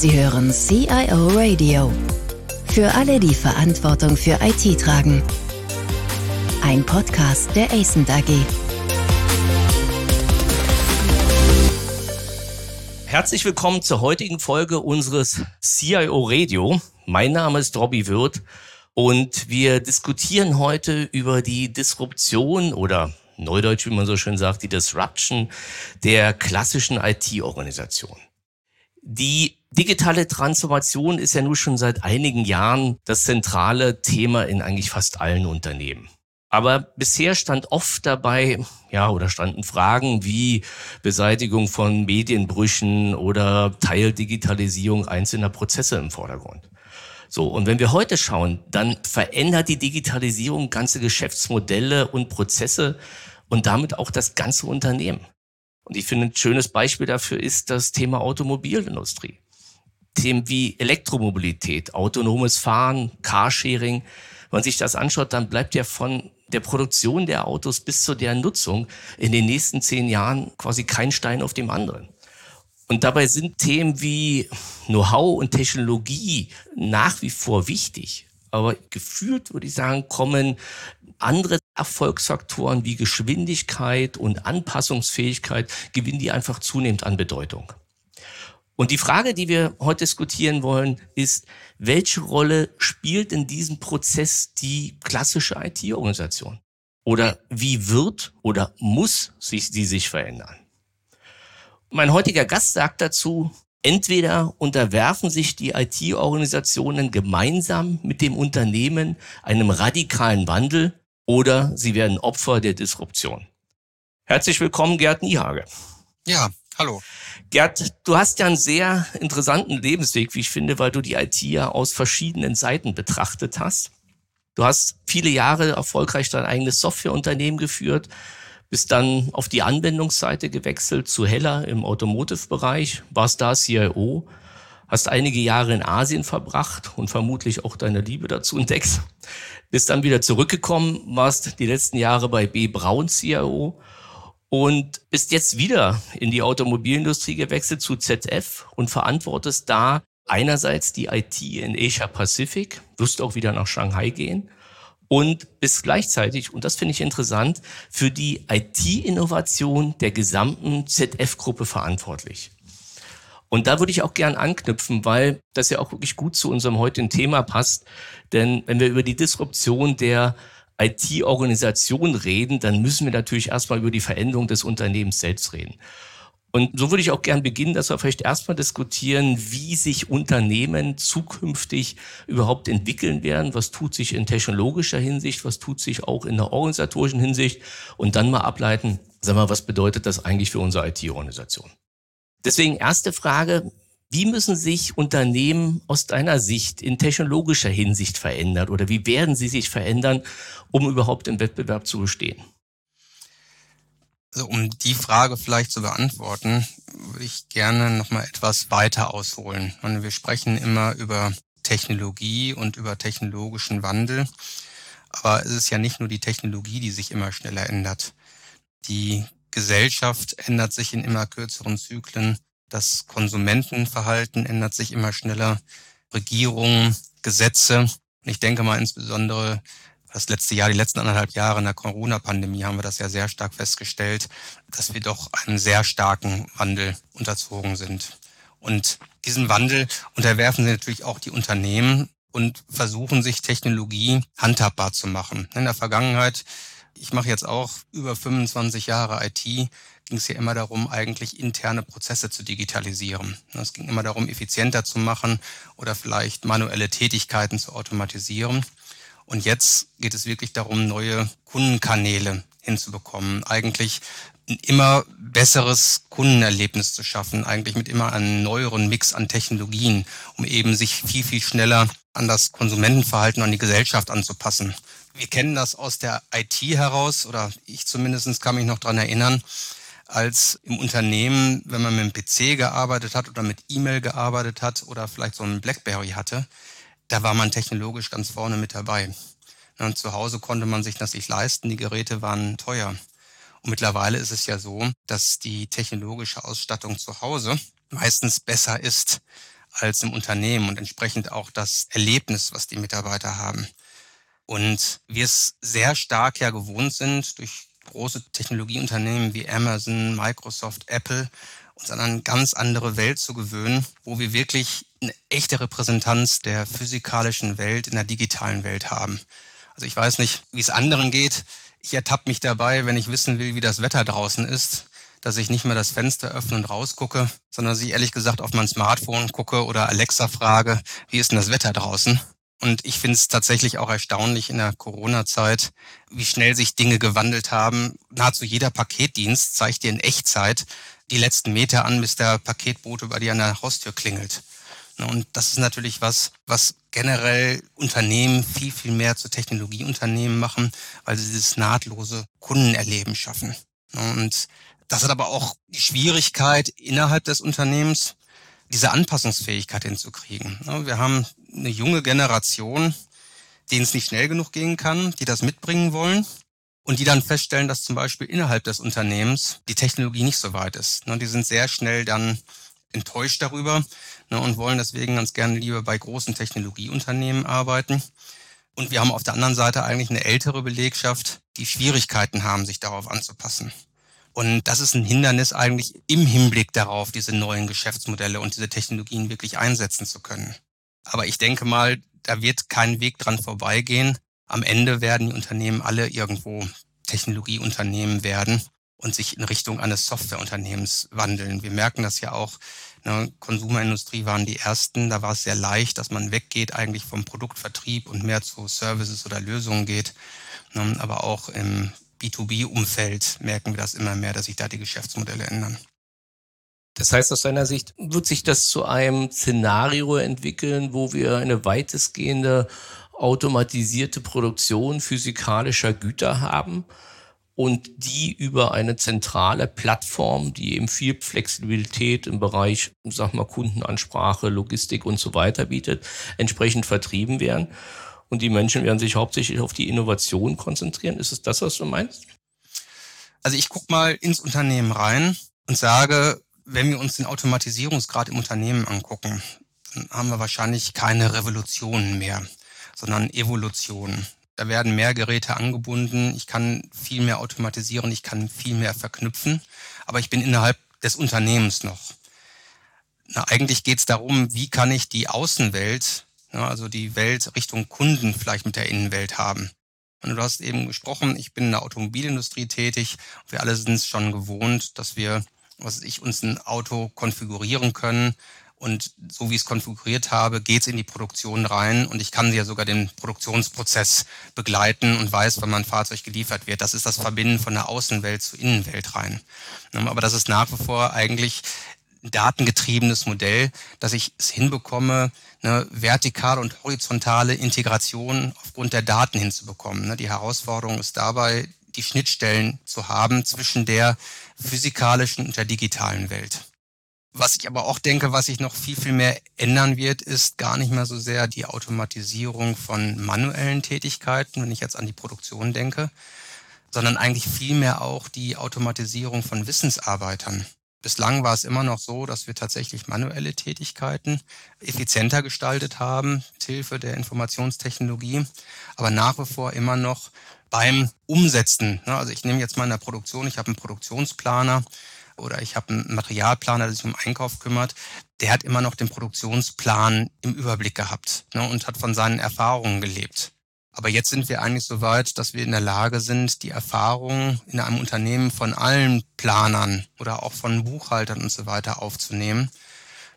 Sie hören CIO Radio. Für alle, die Verantwortung für IT tragen. Ein Podcast der ACENT AG. Herzlich willkommen zur heutigen Folge unseres CIO Radio. Mein Name ist Robbie Wirth und wir diskutieren heute über die Disruption oder Neudeutsch, wie man so schön sagt, die Disruption der klassischen IT-Organisation. Die digitale Transformation ist ja nun schon seit einigen Jahren das zentrale Thema in eigentlich fast allen Unternehmen. Aber bisher stand oft dabei, ja, oder standen Fragen wie Beseitigung von Medienbrüchen oder Teildigitalisierung einzelner Prozesse im Vordergrund. So, und wenn wir heute schauen, dann verändert die Digitalisierung ganze Geschäftsmodelle und Prozesse und damit auch das ganze Unternehmen. Und ich finde, ein schönes Beispiel dafür ist das Thema Automobilindustrie. Themen wie Elektromobilität, autonomes Fahren, Carsharing. Wenn man sich das anschaut, dann bleibt ja von der Produktion der Autos bis zu deren Nutzung in den nächsten zehn Jahren quasi kein Stein auf dem anderen. Und dabei sind Themen wie Know-how und Technologie nach wie vor wichtig. Aber gefühlt würde ich sagen, kommen andere Erfolgsfaktoren wie Geschwindigkeit und Anpassungsfähigkeit gewinnen die einfach zunehmend an Bedeutung. Und die Frage, die wir heute diskutieren wollen, ist, welche Rolle spielt in diesem Prozess die klassische IT-Organisation? Oder wie wird oder muss sich sie sich verändern? Mein heutiger Gast sagt dazu, Entweder unterwerfen sich die IT-Organisationen gemeinsam mit dem Unternehmen einem radikalen Wandel oder sie werden Opfer der Disruption. Herzlich willkommen, Gerd Niehage. Ja, hallo. Gerd, du hast ja einen sehr interessanten Lebensweg, wie ich finde, weil du die IT ja aus verschiedenen Seiten betrachtet hast. Du hast viele Jahre erfolgreich dein eigenes Softwareunternehmen geführt, bist dann auf die Anwendungsseite gewechselt zu Heller im Automotive-Bereich, warst da CIO, hast einige Jahre in Asien verbracht und vermutlich auch deine Liebe dazu entdeckt. Bist dann wieder zurückgekommen, warst die letzten Jahre bei B. Braun CIO und bist jetzt wieder in die Automobilindustrie gewechselt zu ZF und verantwortest da einerseits die IT in Asia Pacific, wirst auch wieder nach Shanghai gehen und bist gleichzeitig, und das finde ich interessant, für die IT-Innovation der gesamten ZF-Gruppe verantwortlich. Und da würde ich auch gern anknüpfen, weil das ja auch wirklich gut zu unserem heutigen Thema passt. Denn wenn wir über die Disruption der IT-Organisation reden, dann müssen wir natürlich erstmal über die Veränderung des Unternehmens selbst reden. Und so würde ich auch gern beginnen, dass wir vielleicht erstmal diskutieren, wie sich Unternehmen zukünftig überhaupt entwickeln werden. Was tut sich in technologischer Hinsicht? Was tut sich auch in der organisatorischen Hinsicht? Und dann mal ableiten, sag mal, was bedeutet das eigentlich für unsere IT-Organisation? Deswegen erste Frage. Wie müssen sich Unternehmen aus deiner Sicht in technologischer Hinsicht verändern oder wie werden sie sich verändern, um überhaupt im Wettbewerb zu bestehen? Also um die Frage vielleicht zu beantworten, würde ich gerne noch mal etwas weiter ausholen. Und wir sprechen immer über Technologie und über technologischen Wandel. Aber es ist ja nicht nur die Technologie, die sich immer schneller ändert. Die Gesellschaft ändert sich in immer kürzeren Zyklen. Das Konsumentenverhalten ändert sich immer schneller. Regierungen, Gesetze. Ich denke mal insbesondere das letzte Jahr, die letzten anderthalb Jahre in der Corona-Pandemie haben wir das ja sehr stark festgestellt, dass wir doch einem sehr starken Wandel unterzogen sind. Und diesen Wandel unterwerfen sie natürlich auch die Unternehmen und versuchen sich Technologie handhabbar zu machen. In der Vergangenheit, ich mache jetzt auch über 25 Jahre IT, ging es ja immer darum, eigentlich interne Prozesse zu digitalisieren. Es ging immer darum, effizienter zu machen oder vielleicht manuelle Tätigkeiten zu automatisieren. Und jetzt geht es wirklich darum, neue Kundenkanäle hinzubekommen. Eigentlich ein immer besseres Kundenerlebnis zu schaffen, eigentlich mit immer einem neueren Mix an Technologien, um eben sich viel, viel schneller an das Konsumentenverhalten, an die Gesellschaft anzupassen. Wir kennen das aus der IT heraus, oder ich zumindest kann mich noch dran erinnern, als im Unternehmen, wenn man mit dem PC gearbeitet hat oder mit E-Mail gearbeitet hat oder vielleicht so einen Blackberry hatte, da war man technologisch ganz vorne mit dabei. Und zu Hause konnte man sich das nicht leisten, die Geräte waren teuer. Und mittlerweile ist es ja so, dass die technologische Ausstattung zu Hause meistens besser ist als im Unternehmen und entsprechend auch das Erlebnis, was die Mitarbeiter haben. Und wir es sehr stark ja gewohnt sind, durch große Technologieunternehmen wie Amazon, Microsoft, Apple, uns an eine ganz andere Welt zu gewöhnen, wo wir wirklich eine echte Repräsentanz der physikalischen Welt in der digitalen Welt haben. Also ich weiß nicht, wie es anderen geht. Ich ertappe mich dabei, wenn ich wissen will, wie das Wetter draußen ist, dass ich nicht mehr das Fenster öffne und rausgucke, sondern dass ich ehrlich gesagt auf mein Smartphone gucke oder Alexa frage, wie ist denn das Wetter draußen? Und ich finde es tatsächlich auch erstaunlich in der Corona-Zeit, wie schnell sich Dinge gewandelt haben. Nahezu jeder Paketdienst zeigt dir in Echtzeit die letzten Meter an, bis der Paketbote bei dir an der Haustür klingelt. Und das ist natürlich was, was generell Unternehmen viel, viel mehr zu Technologieunternehmen machen, weil sie dieses nahtlose Kundenerleben schaffen. Und das hat aber auch die Schwierigkeit innerhalb des Unternehmens, diese Anpassungsfähigkeit hinzukriegen. Wir haben eine junge Generation, denen es nicht schnell genug gehen kann, die das mitbringen wollen und die dann feststellen, dass zum Beispiel innerhalb des Unternehmens die Technologie nicht so weit ist. Die sind sehr schnell dann enttäuscht darüber und wollen deswegen ganz gerne lieber bei großen Technologieunternehmen arbeiten. Und wir haben auf der anderen Seite eigentlich eine ältere Belegschaft, die Schwierigkeiten haben, sich darauf anzupassen. Und das ist ein Hindernis eigentlich im Hinblick darauf, diese neuen Geschäftsmodelle und diese Technologien wirklich einsetzen zu können. Aber ich denke mal, da wird kein Weg dran vorbeigehen. Am Ende werden die Unternehmen alle irgendwo Technologieunternehmen werden und sich in Richtung eines Softwareunternehmens wandeln. Wir merken das ja auch. Ne, Konsumerindustrie waren die ersten. Da war es sehr leicht, dass man weggeht eigentlich vom Produktvertrieb und mehr zu Services oder Lösungen geht. Ne, aber auch im B2B-Umfeld merken wir das immer mehr, dass sich da die Geschäftsmodelle ändern. Das heißt, aus deiner Sicht wird sich das zu einem Szenario entwickeln, wo wir eine weitestgehende automatisierte Produktion physikalischer Güter haben und die über eine zentrale Plattform, die eben viel Flexibilität im Bereich, sag mal, Kundenansprache, Logistik und so weiter bietet, entsprechend vertrieben werden. Und die Menschen werden sich hauptsächlich auf die Innovation konzentrieren. Ist es das, was du meinst? Also ich gucke mal ins Unternehmen rein und sage, wenn wir uns den Automatisierungsgrad im Unternehmen angucken, dann haben wir wahrscheinlich keine Revolutionen mehr, sondern Evolutionen. Da werden mehr Geräte angebunden, ich kann viel mehr automatisieren, ich kann viel mehr verknüpfen, aber ich bin innerhalb des Unternehmens noch. Na, eigentlich geht es darum, wie kann ich die Außenwelt, also die Welt Richtung Kunden vielleicht mit der Innenwelt haben. Und du hast eben gesprochen, ich bin in der Automobilindustrie tätig. Wir alle sind es schon gewohnt, dass wir was ich, uns ein Auto konfigurieren können. Und so wie ich es konfiguriert habe, geht es in die Produktion rein und ich kann ja sogar den Produktionsprozess begleiten und weiß, wann mein Fahrzeug geliefert wird. Das ist das Verbinden von der Außenwelt zur Innenwelt rein. Aber das ist nach wie vor eigentlich datengetriebenes Modell, dass ich es hinbekomme, eine vertikale und horizontale Integration aufgrund der Daten hinzubekommen. Die Herausforderung ist dabei, die Schnittstellen zu haben zwischen der physikalischen und der digitalen Welt. Was ich aber auch denke, was sich noch viel, viel mehr ändern wird, ist gar nicht mehr so sehr die Automatisierung von manuellen Tätigkeiten, wenn ich jetzt an die Produktion denke, sondern eigentlich viel mehr auch die Automatisierung von Wissensarbeitern. Bislang war es immer noch so, dass wir tatsächlich manuelle Tätigkeiten effizienter gestaltet haben, mit Hilfe der Informationstechnologie, aber nach wie vor immer noch beim Umsetzen. Ne, also ich nehme jetzt mal in der Produktion, ich habe einen Produktionsplaner oder ich habe einen Materialplaner, der sich um Einkauf kümmert. Der hat immer noch den Produktionsplan im Überblick gehabt ne, und hat von seinen Erfahrungen gelebt. Aber jetzt sind wir eigentlich so weit, dass wir in der Lage sind, die Erfahrungen in einem Unternehmen von allen Planern oder auch von Buchhaltern und so weiter aufzunehmen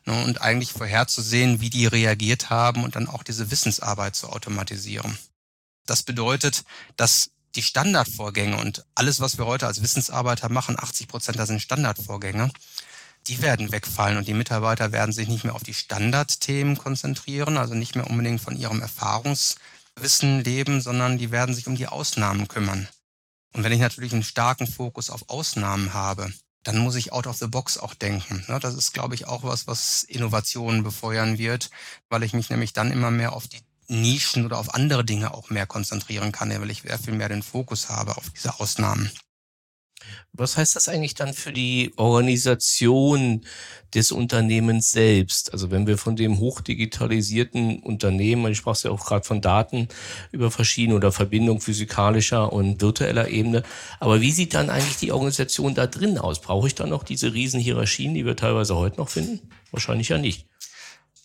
ne, und eigentlich vorherzusehen, wie die reagiert haben und dann auch diese Wissensarbeit zu automatisieren. Das bedeutet, dass die Standardvorgänge und alles, was wir heute als Wissensarbeiter machen, 80 Prozent, das sind Standardvorgänge, die werden wegfallen und die Mitarbeiter werden sich nicht mehr auf die Standardthemen konzentrieren, also nicht mehr unbedingt von ihrem Erfahrungswissen leben, sondern die werden sich um die Ausnahmen kümmern. Und wenn ich natürlich einen starken Fokus auf Ausnahmen habe, dann muss ich out of the box auch denken. Das ist, glaube ich, auch was, was Innovationen befeuern wird, weil ich mich nämlich dann immer mehr auf die Nischen oder auf andere Dinge auch mehr konzentrieren kann, weil ich sehr viel mehr den Fokus habe auf diese Ausnahmen. Was heißt das eigentlich dann für die Organisation des Unternehmens selbst? Also wenn wir von dem hochdigitalisierten Unternehmen, ich sprach ja auch gerade von Daten über verschiedene oder Verbindung physikalischer und virtueller Ebene, aber wie sieht dann eigentlich die Organisation da drin aus? Brauche ich dann noch diese riesen Hierarchien, die wir teilweise heute noch finden? Wahrscheinlich ja nicht.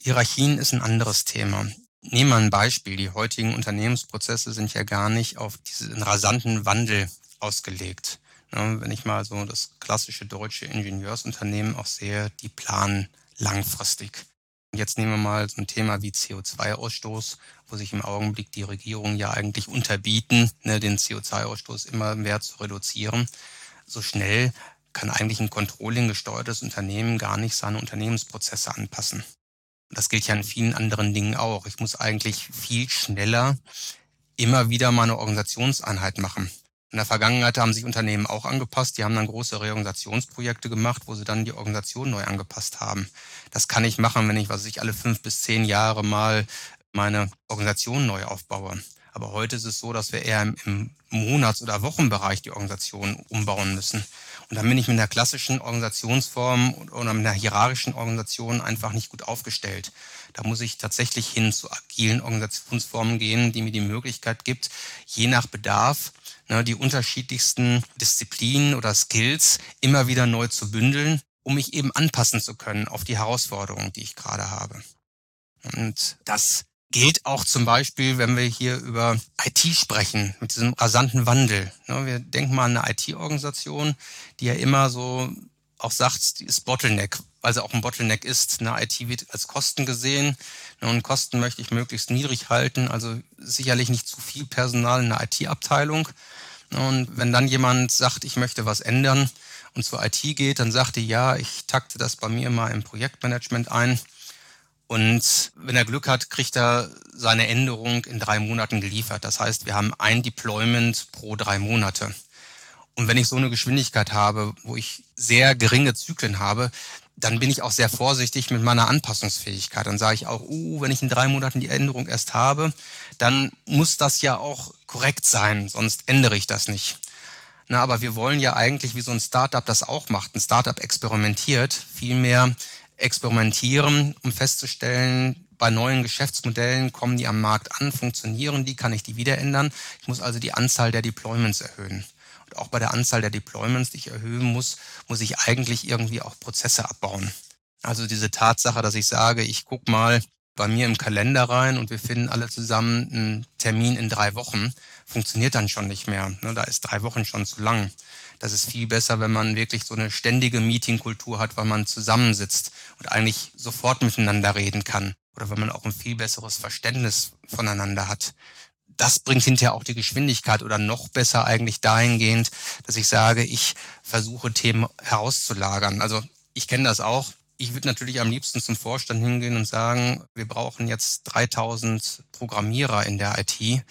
Hierarchien ist ein anderes Thema. Nehmen wir ein Beispiel. Die heutigen Unternehmensprozesse sind ja gar nicht auf diesen rasanten Wandel ausgelegt. Wenn ich mal so das klassische deutsche Ingenieursunternehmen auch sehe, die planen langfristig. Jetzt nehmen wir mal so ein Thema wie CO2-Ausstoß, wo sich im Augenblick die Regierungen ja eigentlich unterbieten, ne, den CO2-Ausstoß immer mehr zu reduzieren. So schnell kann eigentlich ein Controlling gesteuertes Unternehmen gar nicht seine Unternehmensprozesse anpassen. Das gilt ja in vielen anderen Dingen auch. Ich muss eigentlich viel schneller immer wieder meine Organisationseinheit machen. In der Vergangenheit haben sich Unternehmen auch angepasst. Die haben dann große Reorganisationsprojekte gemacht, wo sie dann die Organisation neu angepasst haben. Das kann ich machen, wenn ich, was ich alle fünf bis zehn Jahre mal meine Organisation neu aufbaue. Aber heute ist es so, dass wir eher im, Monats- oder Wochenbereich die Organisation umbauen müssen. Und dann bin ich mit einer klassischen Organisationsform oder mit einer hierarchischen Organisation einfach nicht gut aufgestellt. Da muss ich tatsächlich hin zu agilen Organisationsformen gehen, die mir die Möglichkeit gibt, je nach Bedarf ne, die unterschiedlichsten Disziplinen oder Skills immer wieder neu zu bündeln, um mich eben anpassen zu können auf die Herausforderungen, die ich gerade habe. Und das gilt auch zum Beispiel, wenn wir hier über IT sprechen, mit diesem rasanten Wandel. Wir denken mal an eine IT-Organisation, die ja immer so auch sagt, die ist Bottleneck, weil sie auch ein Bottleneck ist. Eine IT wird als Kosten gesehen und Kosten möchte ich möglichst niedrig halten, also sicherlich nicht zu viel Personal in der IT-Abteilung. Und wenn dann jemand sagt, ich möchte was ändern und zur IT geht, dann sagt die, ja, ich takte das bei mir mal im Projektmanagement ein und wenn er Glück hat, kriegt er seine Änderung in drei Monaten geliefert. Das heißt, wir haben ein Deployment pro drei Monate. Und wenn ich so eine Geschwindigkeit habe, wo ich sehr geringe Zyklen habe, dann bin ich auch sehr vorsichtig mit meiner Anpassungsfähigkeit. Dann sage ich auch, uh, wenn ich in drei Monaten die Änderung erst habe, dann muss das ja auch korrekt sein, sonst ändere ich das nicht. Na, aber wir wollen ja eigentlich, wie so ein Startup das auch macht. Ein Startup experimentiert, vielmehr experimentieren, um festzustellen, bei neuen Geschäftsmodellen kommen die am Markt an, funktionieren die, kann ich die wieder ändern. Ich muss also die Anzahl der Deployments erhöhen. Auch bei der Anzahl der Deployments, die ich erhöhen muss, muss ich eigentlich irgendwie auch Prozesse abbauen. Also diese Tatsache, dass ich sage, ich gucke mal bei mir im Kalender rein und wir finden alle zusammen einen Termin in drei Wochen, funktioniert dann schon nicht mehr. Ne, da ist drei Wochen schon zu lang. Das ist viel besser, wenn man wirklich so eine ständige Meetingkultur hat, weil man zusammensitzt und eigentlich sofort miteinander reden kann. Oder wenn man auch ein viel besseres Verständnis voneinander hat. Das bringt hinterher auch die Geschwindigkeit oder noch besser eigentlich dahingehend, dass ich sage, ich versuche Themen herauszulagern. Also ich kenne das auch. Ich würde natürlich am liebsten zum Vorstand hingehen und sagen, wir brauchen jetzt 3000 Programmierer in der IT.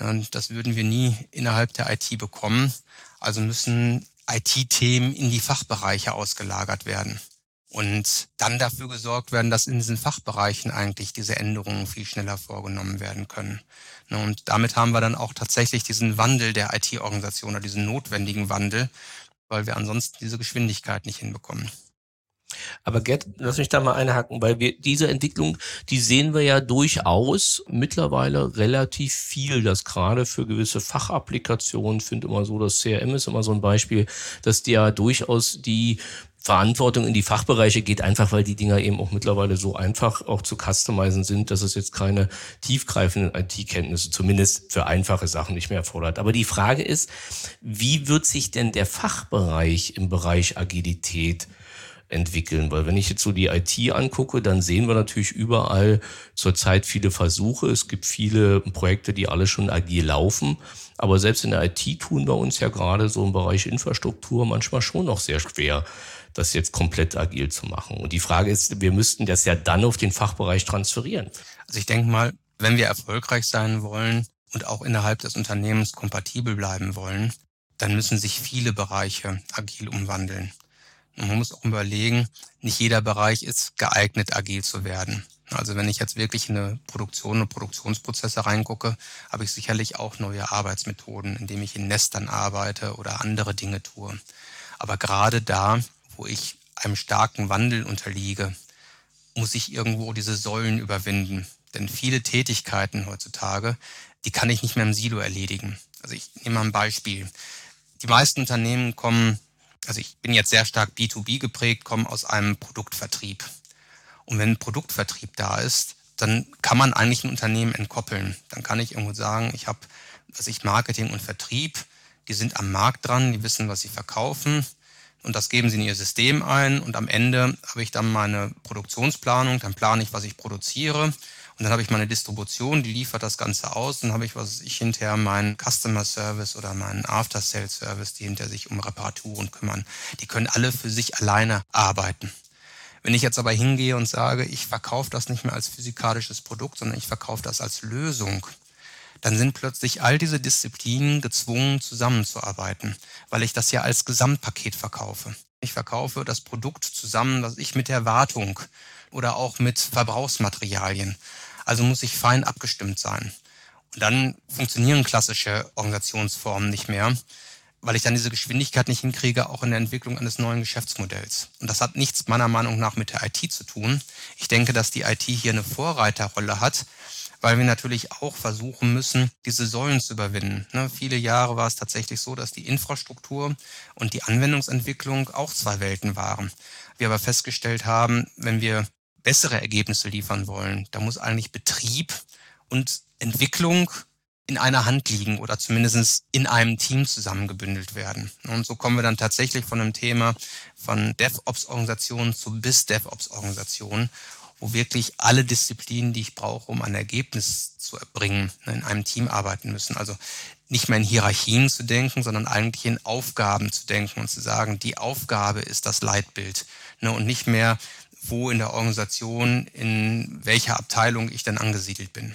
Und das würden wir nie innerhalb der IT bekommen. Also müssen IT-Themen in die Fachbereiche ausgelagert werden. Und dann dafür gesorgt werden, dass in diesen Fachbereichen eigentlich diese Änderungen viel schneller vorgenommen werden können. Ne, und damit haben wir dann auch tatsächlich diesen Wandel der IT-Organisation oder diesen notwendigen Wandel, weil wir ansonsten diese Geschwindigkeit nicht hinbekommen. Aber Gerd, lass mich da mal einhaken, weil wir diese Entwicklung, die sehen wir ja durchaus mittlerweile relativ viel, dass gerade für gewisse Fachapplikationen, finde immer so, das CRM ist immer so ein Beispiel, dass die ja durchaus die Verantwortung in die Fachbereiche geht, einfach weil die Dinger eben auch mittlerweile so einfach auch zu customizen sind, dass es jetzt keine tiefgreifenden IT-Kenntnisse, zumindest für einfache Sachen nicht mehr erfordert. Aber die Frage ist, wie wird sich denn der Fachbereich im Bereich Agilität entwickeln. Weil wenn ich jetzt so die IT angucke, dann sehen wir natürlich überall zurzeit viele Versuche. Es gibt viele Projekte, die alle schon agil laufen. Aber selbst in der IT tun wir uns ja gerade so im Bereich Infrastruktur manchmal schon noch sehr schwer, das jetzt komplett agil zu machen. Und die Frage ist, wir müssten das ja dann auf den Fachbereich transferieren. Also ich denke mal, wenn wir erfolgreich sein wollen und auch innerhalb des Unternehmens kompatibel bleiben wollen, dann müssen sich viele Bereiche agil umwandeln. Und man muss auch überlegen, nicht jeder Bereich ist geeignet, agil zu werden. Also wenn ich jetzt wirklich in eine Produktion und Produktionsprozesse reingucke, habe ich sicherlich auch neue Arbeitsmethoden, indem ich in Nestern arbeite oder andere Dinge tue. Aber gerade da, wo ich einem starken Wandel unterliege, muss ich irgendwo diese Säulen überwinden. Denn viele Tätigkeiten heutzutage, die kann ich nicht mehr im Silo erledigen. Also ich nehme mal ein Beispiel. Die meisten Unternehmen kommen, also ich bin jetzt sehr stark B2B geprägt, kommen aus einem Produktvertrieb. Und wenn ein Produktvertrieb da ist, dann kann man eigentlich ein Unternehmen entkoppeln. Dann kann ich irgendwo sagen, ich habe, was ich Marketing und Vertrieb, die sind am Markt dran, die wissen, was sie verkaufen und das geben sie in ihr System ein und am Ende habe ich dann meine Produktionsplanung, dann plane ich, was ich produziere und dann habe ich meine Distribution, die liefert das Ganze aus, dann habe ich, was ich hinterher meinen Customer Service oder meinen After Sales Service, die hinter sich um Reparaturen kümmern. Die können alle für sich alleine arbeiten. Wenn ich jetzt aber hingehe und sage, ich verkaufe das nicht mehr als physikalisches Produkt, sondern ich verkaufe das als Lösung, dann sind plötzlich all diese Disziplinen gezwungen zusammenzuarbeiten, weil ich das ja als Gesamtpaket verkaufe. Ich verkaufe das Produkt zusammen, was ich mit der Wartung oder auch mit Verbrauchsmaterialien. Also muss ich fein abgestimmt sein. Und dann funktionieren klassische Organisationsformen nicht mehr, weil ich dann diese Geschwindigkeit nicht hinkriege, auch in der Entwicklung eines neuen Geschäftsmodells. Und das hat nichts meiner Meinung nach mit der IT zu tun. Ich denke, dass die IT hier eine Vorreiterrolle hat, weil wir natürlich auch versuchen müssen, diese Säulen zu überwinden. Ne, viele Jahre war es tatsächlich so, dass die Infrastruktur und die Anwendungsentwicklung auch zwei Welten waren. Wir aber festgestellt haben, wenn wir bessere Ergebnisse liefern wollen, da muss eigentlich Betrieb und Entwicklung in einer Hand liegen oder zumindest in einem Team zusammengebündelt werden. Und so kommen wir dann tatsächlich von einem Thema von DevOps-Organisationen zu BIS-DevOps-Organisationen wo wirklich alle Disziplinen, die ich brauche, um ein Ergebnis zu erbringen, ne, in einem Team arbeiten müssen. Also nicht mehr in Hierarchien zu denken, sondern eigentlich in Aufgaben zu denken und zu sagen, die Aufgabe ist das Leitbild ne, und nicht mehr, wo in der Organisation, in welcher Abteilung ich dann angesiedelt bin.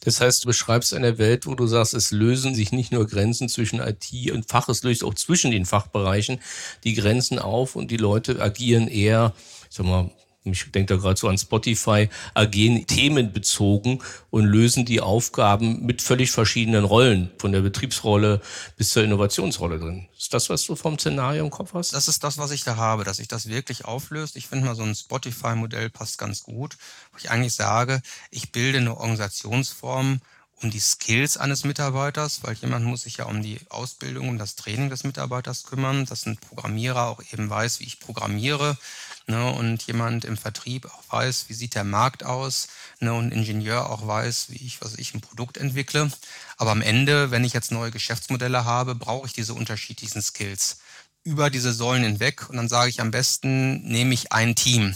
Das heißt, du beschreibst eine Welt, wo du sagst, es lösen sich nicht nur Grenzen zwischen IT und Fach, es löst auch zwischen den Fachbereichen die Grenzen auf und die Leute agieren eher, ich sag mal, ich denke da gerade so an Spotify, agieren themenbezogen und lösen die Aufgaben mit völlig verschiedenen Rollen, von der Betriebsrolle bis zur Innovationsrolle drin. Ist das, was du vom Szenario im Kopf hast? Das ist das, was ich da habe, dass sich das wirklich auflöst. Ich finde mal, so ein Spotify-Modell passt ganz gut, wo ich eigentlich sage, ich bilde eine Organisationsform, um die Skills eines Mitarbeiters, weil jemand muss sich ja um die Ausbildung und das Training des Mitarbeiters kümmern, dass ein Programmierer auch eben weiß, wie ich programmiere, ne, und jemand im Vertrieb auch weiß, wie sieht der Markt aus, ne, und Ingenieur auch weiß, wie ich, was ich ein Produkt entwickle. Aber am Ende, wenn ich jetzt neue Geschäftsmodelle habe, brauche ich diese unterschiedlichen Skills über diese Säulen hinweg und dann sage ich am besten, nehme ich ein Team.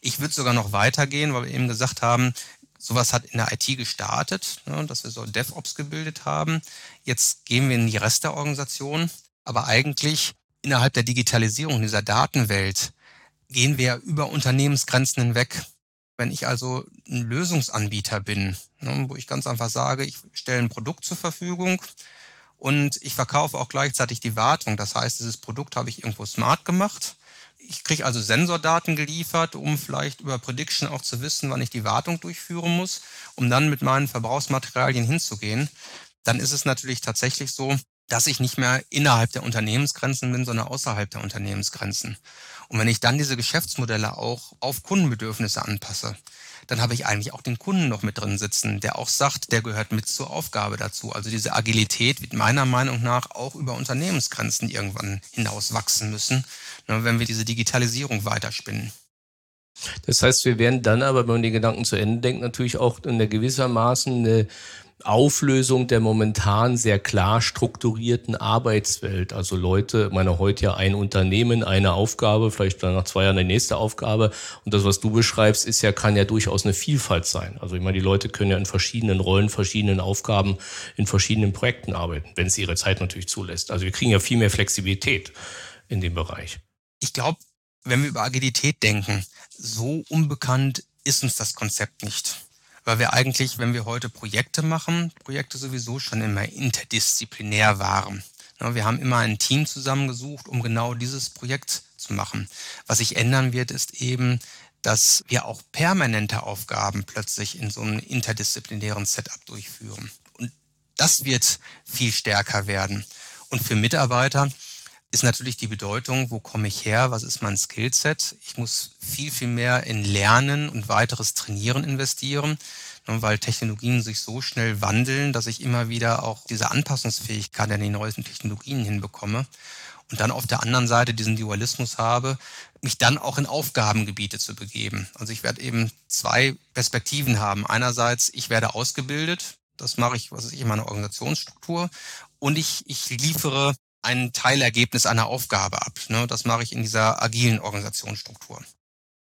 Ich würde sogar noch weitergehen, weil wir eben gesagt haben, sowas hat in der IT gestartet, ne, dass wir so DevOps gebildet haben. Jetzt gehen wir in die Rest der Organisation, aber eigentlich innerhalb der Digitalisierung dieser Datenwelt gehen wir über Unternehmensgrenzen hinweg. Wenn ich also ein Lösungsanbieter bin, ne, wo ich ganz einfach sage, ich stelle ein Produkt zur Verfügung und ich verkaufe auch gleichzeitig die Wartung. Das heißt, dieses Produkt habe ich irgendwo smart gemacht. Ich kriege also Sensordaten geliefert, um vielleicht über Prediction auch zu wissen, wann ich die Wartung durchführen muss, um dann mit meinen Verbrauchsmaterialien hinzugehen. Dann ist es natürlich tatsächlich so, dass ich nicht mehr innerhalb der Unternehmensgrenzen bin, sondern außerhalb der Unternehmensgrenzen. Und wenn ich dann diese Geschäftsmodelle auch auf Kundenbedürfnisse anpasse, dann habe ich eigentlich auch den Kunden noch mit drin sitzen, der auch sagt, der gehört mit zur Aufgabe dazu. Also diese Agilität wird meiner Meinung nach auch über Unternehmensgrenzen irgendwann hinaus wachsen müssen, ne, wenn wir diese Digitalisierung weiterspinnen. Das heißt, wir werden dann aber, wenn man den Gedanken zu Ende denkt, natürlich auch in gewissermaßen eine Auflösung der momentan sehr klar strukturierten Arbeitswelt. Also Leute, meine heute ja ein Unternehmen, eine Aufgabe, vielleicht dann nach zwei Jahren eine nächste Aufgabe. Und das, was du beschreibst, ist ja, kann ja durchaus eine Vielfalt sein. Also ich meine, die Leute können ja in verschiedenen Rollen, verschiedenen Aufgaben, in verschiedenen Projekten arbeiten, wenn es ihre Zeit natürlich zulässt. Also wir kriegen ja viel mehr Flexibilität in dem Bereich. Ich glaube, wenn wir über Agilität denken, so unbekannt ist uns das Konzept nicht weil wir eigentlich, wenn wir heute Projekte machen, Projekte sowieso schon immer interdisziplinär waren. Wir haben immer ein Team zusammengesucht, um genau dieses Projekt zu machen. Was sich ändern wird, ist eben, dass wir auch permanente Aufgaben plötzlich in so einem interdisziplinären Setup durchführen. Und das wird viel stärker werden. Und für Mitarbeiter ist natürlich die Bedeutung, wo komme ich her, was ist mein Skillset. Ich muss viel, viel mehr in Lernen und weiteres Trainieren investieren, ne, weil Technologien sich so schnell wandeln, dass ich immer wieder auch diese Anpassungsfähigkeit an die neuesten Technologien hinbekomme und dann auf der anderen Seite diesen Dualismus habe, mich dann auch in Aufgabengebiete zu begeben. Also ich werde eben zwei Perspektiven haben. Einerseits, ich werde ausgebildet, das mache ich, was weiß ich, in meiner Organisationsstruktur und ich, ich liefere ein Teilergebnis einer Aufgabe ab. Ne? Das mache ich in dieser agilen Organisationsstruktur.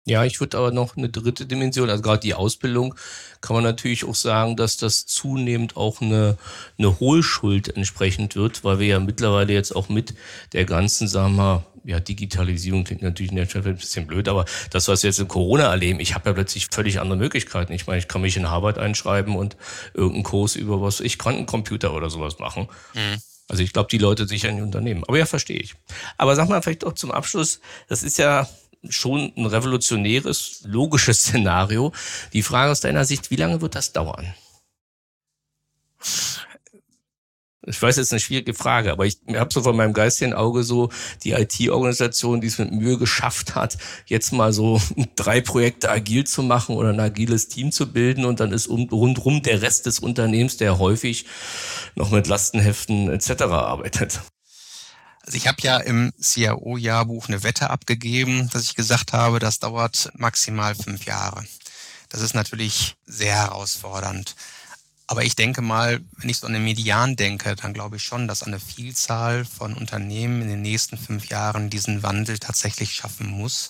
Ja, ich würde aber noch eine dritte Dimension, also gerade die Ausbildung, kann man natürlich auch sagen, dass das zunehmend auch eine, eine Hohlschuld entsprechend wird, weil wir ja mittlerweile jetzt auch mit der ganzen, sagen wir, ja, Digitalisierung klingt natürlich in der Stelle ein bisschen blöd, aber das, was wir jetzt in Corona erleben, ich habe ja plötzlich völlig andere Möglichkeiten. Ich meine, ich kann mich in Harvard einschreiben und irgendeinen Kurs über was ich Quantencomputer oder sowas machen. Mhm. Also ich glaube, die Leute sich an die Unternehmen. Aber ja, verstehe ich. Aber sag mal vielleicht auch zum Abschluss, das ist ja schon ein revolutionäres, logisches Szenario. Die Frage aus deiner Sicht, wie lange wird das dauern? Ich weiß, ist eine schwierige Frage, aber ich habe so von meinem geistigen Auge so die IT-Organisation, die es mit Mühe geschafft hat, jetzt mal so drei Projekte agil zu machen oder ein agiles Team zu bilden und dann ist um, rundrum der Rest des Unternehmens, der häufig noch mit Lastenheften etc. arbeitet. Also ich habe ja im CIO-Jahrbuch eine Wette abgegeben, dass ich gesagt habe, das dauert maximal fünf Jahre. Das ist natürlich sehr herausfordernd. Aber ich denke mal, wenn ich so an den Median denke, dann glaube ich schon, dass eine Vielzahl von Unternehmen in den nächsten fünf Jahren diesen Wandel tatsächlich schaffen muss,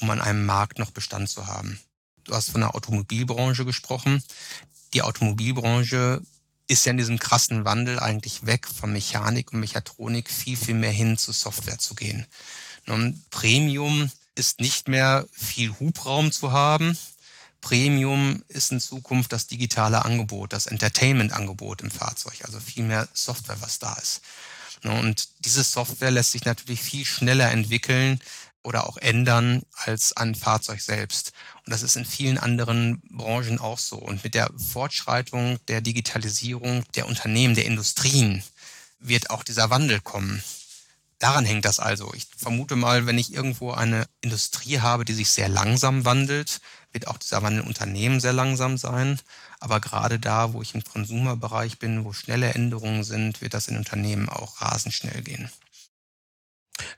um an einem Markt noch Bestand zu haben. Du hast von der Automobilbranche gesprochen. Die Automobilbranche ist ja in diesem krassen Wandel eigentlich weg von Mechanik und Mechatronik viel, viel mehr hin zu Software zu gehen. Und Premium ist nicht mehr viel Hubraum zu haben. Premium ist in Zukunft das digitale Angebot, das Entertainment-Angebot im Fahrzeug, also viel mehr Software, was da ist. Und diese Software lässt sich natürlich viel schneller entwickeln oder auch ändern als ein Fahrzeug selbst. Und das ist in vielen anderen Branchen auch so. Und mit der Fortschreitung der Digitalisierung der Unternehmen, der Industrien, wird auch dieser Wandel kommen. Daran hängt das also. Ich vermute mal, wenn ich irgendwo eine Industrie habe, die sich sehr langsam wandelt, wird auch dieser Wandel in Unternehmen sehr langsam sein. Aber gerade da, wo ich im Konsumerbereich bin, wo schnelle Änderungen sind, wird das in Unternehmen auch rasend schnell gehen.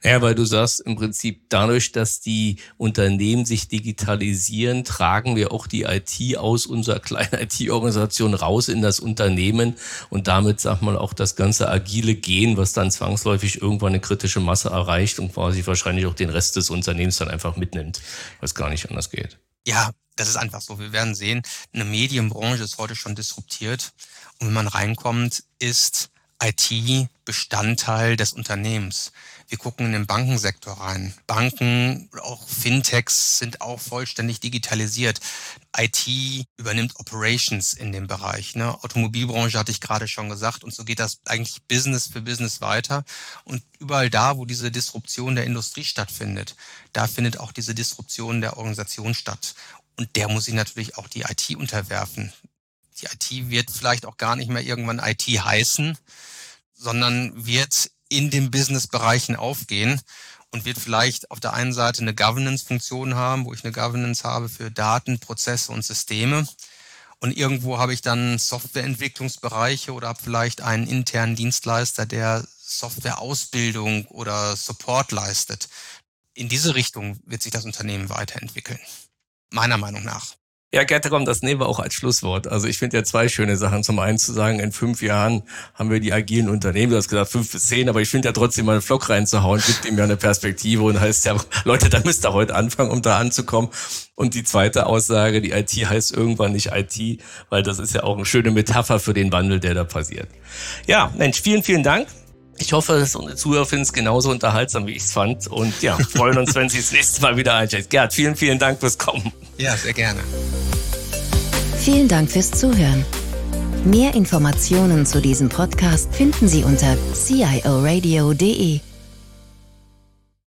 Naja, weil du sagst, im Prinzip dadurch, dass die Unternehmen sich digitalisieren, tragen wir auch die IT aus unserer kleinen IT-Organisation raus in das Unternehmen und damit, sag mal, auch das ganze agile Gehen, was dann zwangsläufig irgendwann eine kritische Masse erreicht und quasi wahrscheinlich auch den Rest des Unternehmens dann einfach mitnimmt, was gar nicht anders geht. Ja, das ist einfach so. Wir werden sehen, eine Medienbranche ist heute schon disruptiert und wenn man reinkommt, ist IT Bestandteil des Unternehmens. Wir gucken in den Bankensektor rein. Banken, auch Fintechs sind auch vollständig digitalisiert. IT übernimmt Operations in dem Bereich. Ne? Automobilbranche hatte ich gerade schon gesagt. Und so geht das eigentlich Business für Business weiter. Und überall da, wo diese Disruption der Industrie stattfindet, da findet auch diese Disruption der Organisation statt. Und der muss sich natürlich auch die IT unterwerfen. Die IT wird vielleicht auch gar nicht mehr irgendwann IT heißen, sondern wird in den Business-Bereichen aufgehen und wird vielleicht auf der einen Seite eine Governance-Funktion haben, wo ich eine Governance habe für Daten, Prozesse und Systeme. Und irgendwo habe ich dann Softwareentwicklungsbereiche oder habe vielleicht einen internen Dienstleister, der Softwareausbildung oder Support leistet. In diese Richtung wird sich das Unternehmen weiterentwickeln. Meiner Meinung nach. Ja, Gerte, komm, das nehmen wir auch als Schlusswort. Also ich finde ja zwei schöne Sachen. Zum einen zu sagen, in fünf Jahren haben wir die agilen Unternehmen, du hast gesagt fünf bis zehn, aber ich finde ja trotzdem mal einen Flock reinzuhauen, gibt ihm ja eine Perspektive und heißt ja, Leute, da müsst ihr heute anfangen, um da anzukommen. Und die zweite Aussage, die IT heißt irgendwann nicht IT, weil das ist ja auch eine schöne Metapher für den Wandel, der da passiert. Ja, Mensch, vielen, vielen Dank. Ich hoffe, dass unsere Zuhörer finden es genauso unterhaltsam, wie ich es fand. Und ja, freuen uns, wenn Sie das nächste Mal wieder einschalten. Gerd, vielen, vielen Dank fürs Kommen. Ja, sehr gerne. Vielen Dank fürs Zuhören. Mehr Informationen zu diesem Podcast finden Sie unter cioradio.de.